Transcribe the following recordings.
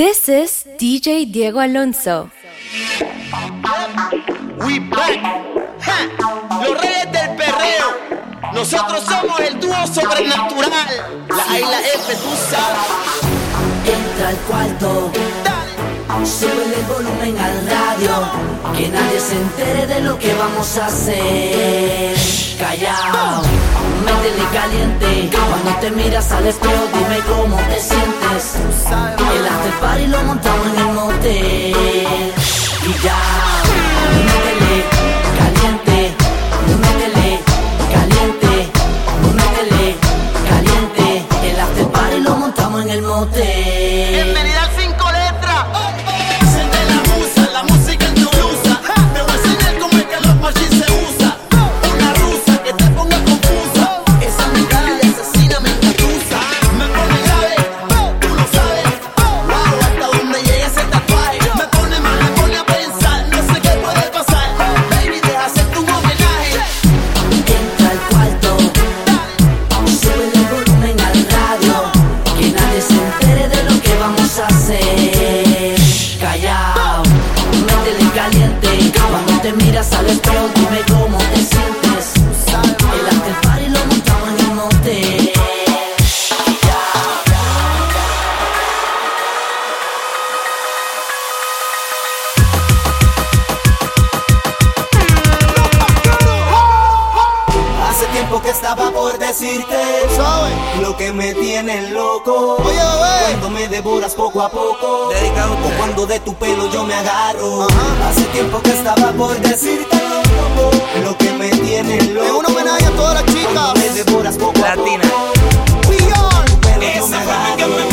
This is DJ Diego Alonso. We back. Ja. Los reyes del perreo. Nosotros somos el dúo sobrenatural. La A y la F, tú sabes. Entra al cuarto. Dale. Sube el volumen al radio. Que nadie se entere de lo que vamos a hacer. Callao no caliente. Cuando te miras al espejo dime cómo te sientes. El after party lo montamos en el motel. Y ya, métele caliente Métele caliente Métele caliente. El after party lo montamos en el motel. lo que me. Es una homenaje a todas las chicas. Latina. Beyond. Esa fue mi me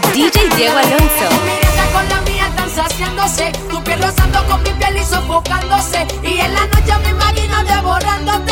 DJ Diego Alonso. Mirada con la mía están saciándose, tu piel rozando con mi piel y sofocándose. Y en la noche me imagino devorándote.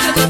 I don't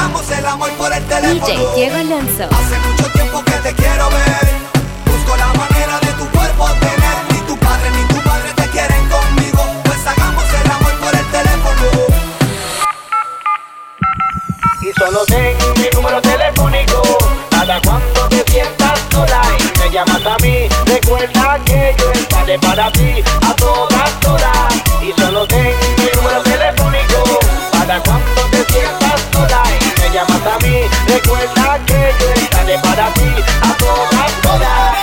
El amor por el teléfono. DJ Diego Alonso. Hace mucho tiempo que te quiero ver. Busco la manera de tu cuerpo tener. Ni tu padre ni tu padre te quieren conmigo. Pues hagamos el amor por el teléfono. Y solo tengo mi número telefónico. Cada cuando te sientas sola y me llamas a mí, recuerda que yo estaré para ti a todas horas. Y solo tengo mi número telefónico. Cada cuando Recuerda que yo estaré para ti a todas, todas.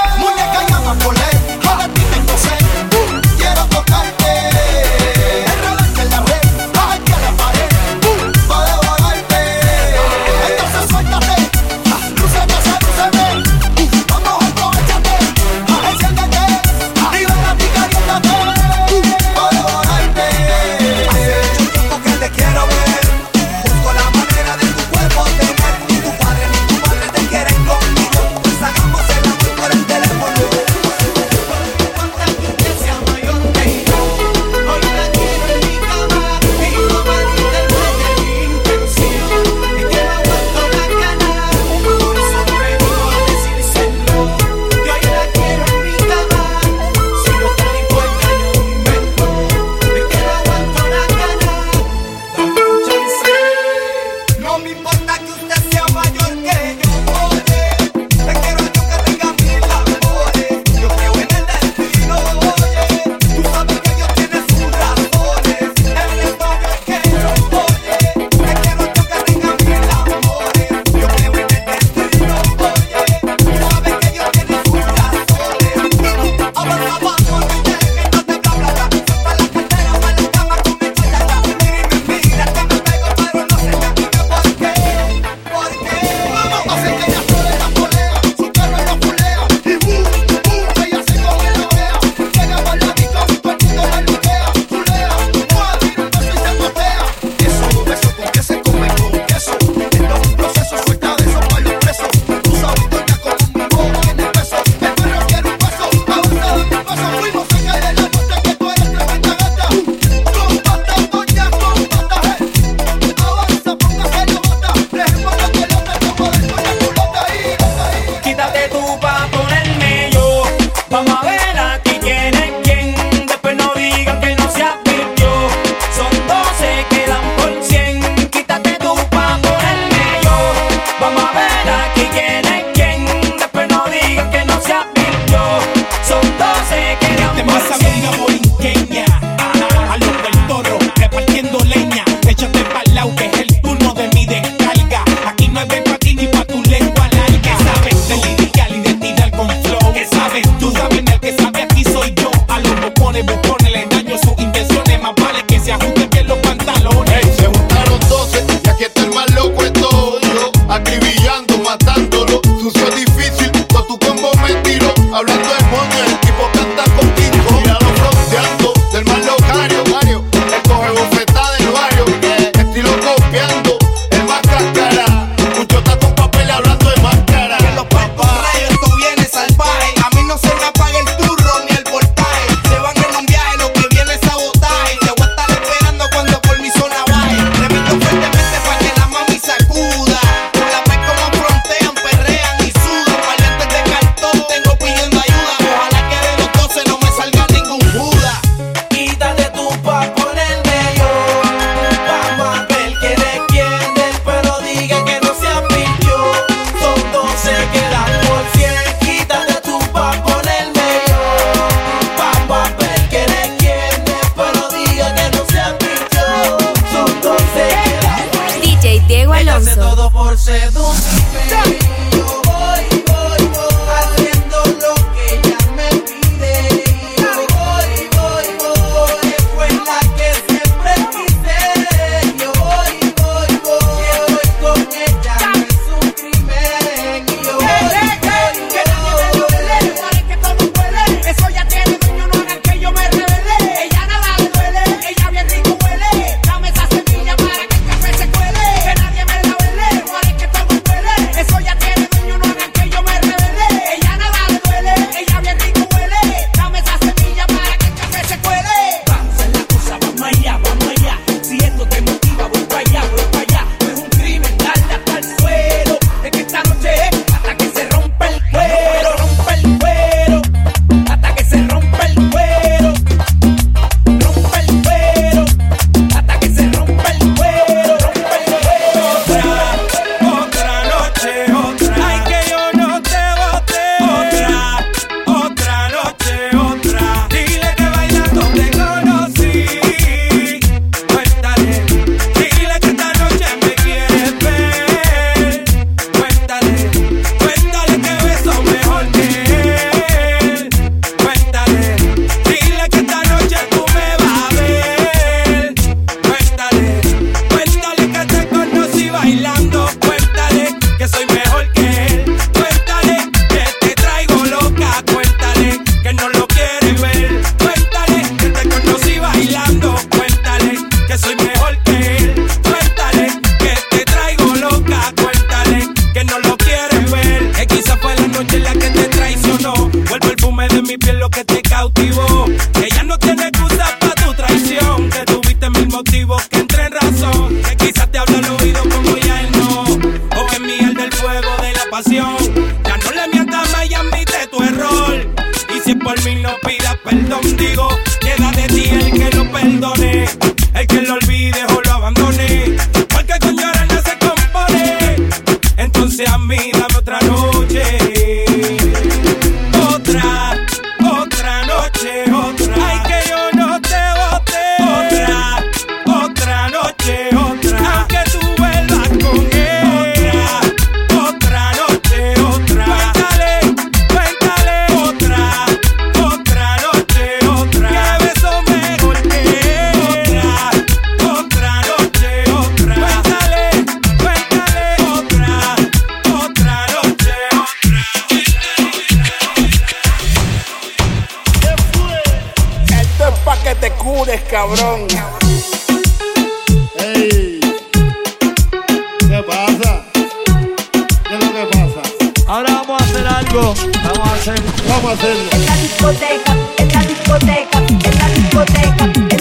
hacen, cómo hacen. Es la discoteca, es la discoteca, la discoteca.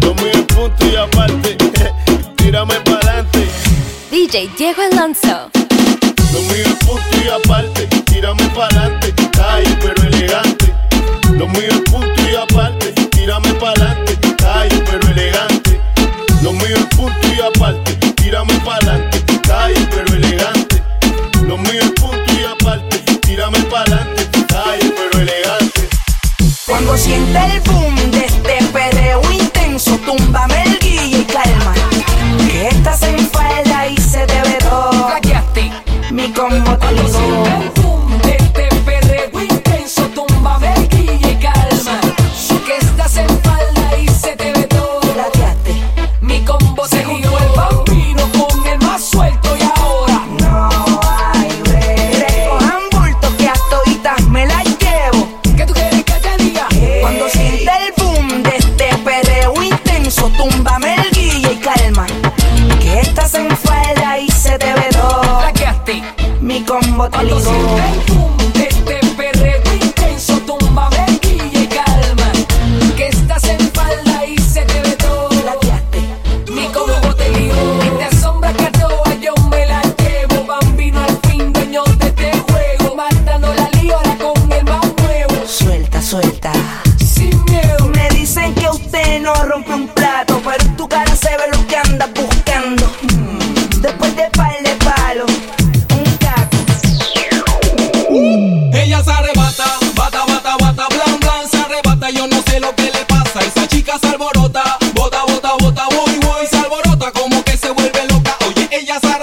Dos mil puntos y aparte. Tírame pa'lante. DJ Diego Alonso. Dos mil puntos y aparte. Tírame pa'lante. Ay, pero elegante. Dos mil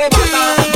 bye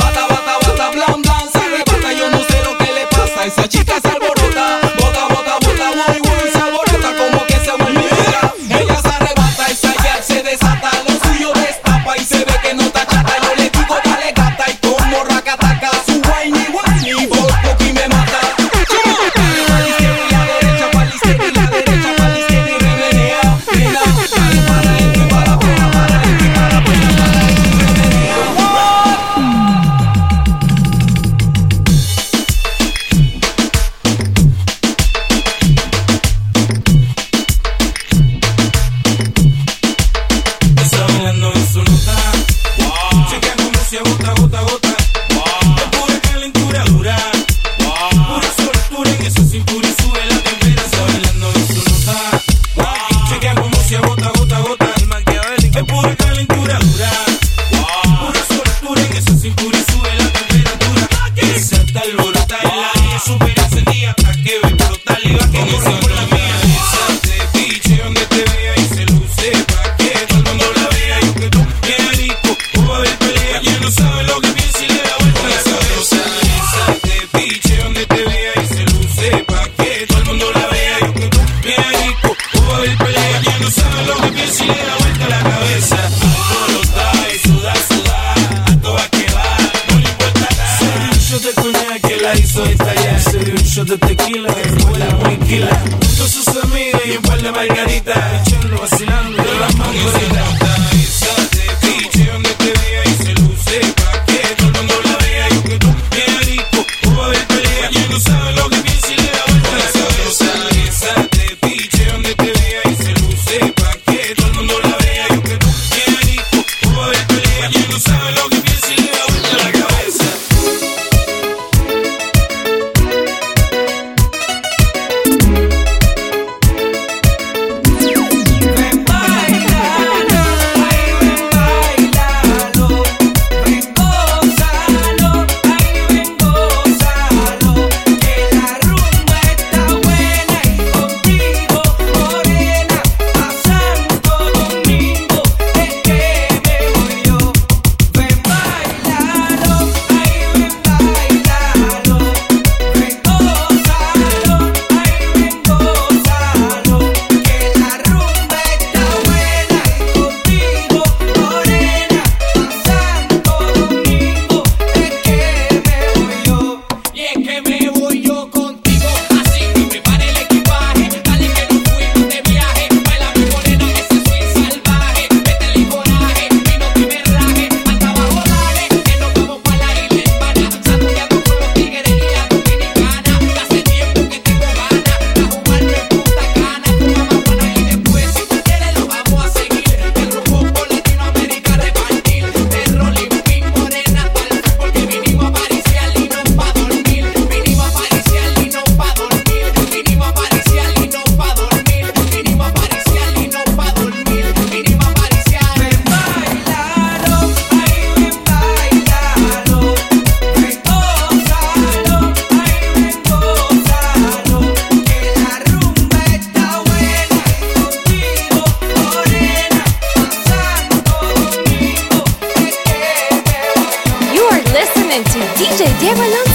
There alone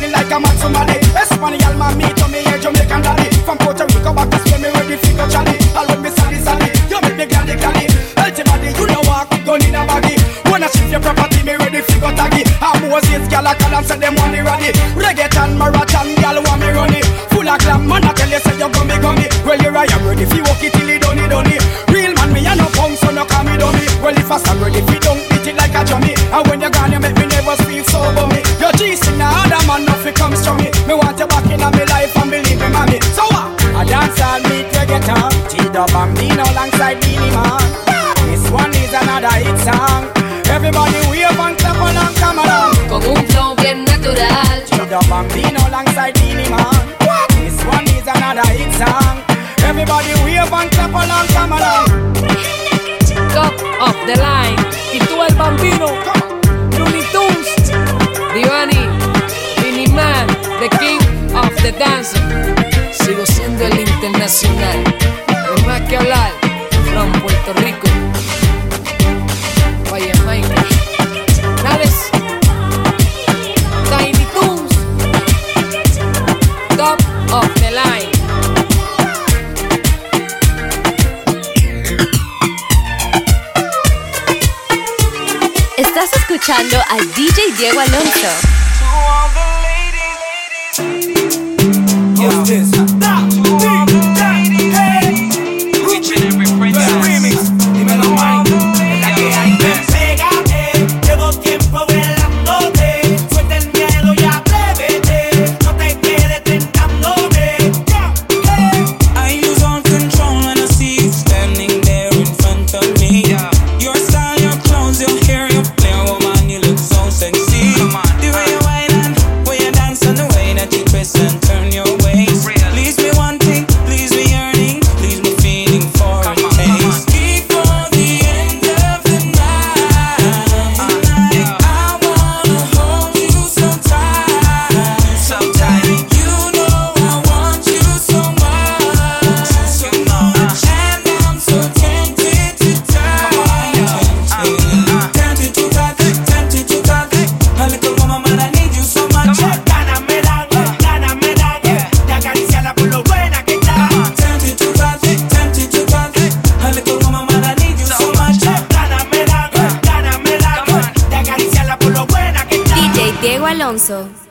feeling like I'm at somebody. Espanyol, my me, to me, a Jamaican daddy. From Puerto Rico back to Spain, me ready for go jolly. All when me sally sally, you make me gladly gladly. Healthy body, you know walk with gun in a baggy. Wanna shift your property, me ready for go taggy. I'm Moses, gyal a call and say them money ready. Reggaeton, marathon, gyal want me running. Full of glam, man, I tell you say you gummy gummy. Well, here I am ready for walk it till it done it done it. Real man, me a no punk, so no call me dummy. Well, if I stand ready for hit song. Everybody wave and clap along, come along. Con un flow bien natural. G-Dub Bambino alongside Beanie Man. What? This one is another hit song. Everybody wave and clap along, come along. Top of the line. Y tú el bambino. Looney Tunes. Divani. Vinny Man. The King of the Dance. Sigo siendo el internacional. No más que hablar. From Puerto Rico. Escuchando a DJ Diego Alonso.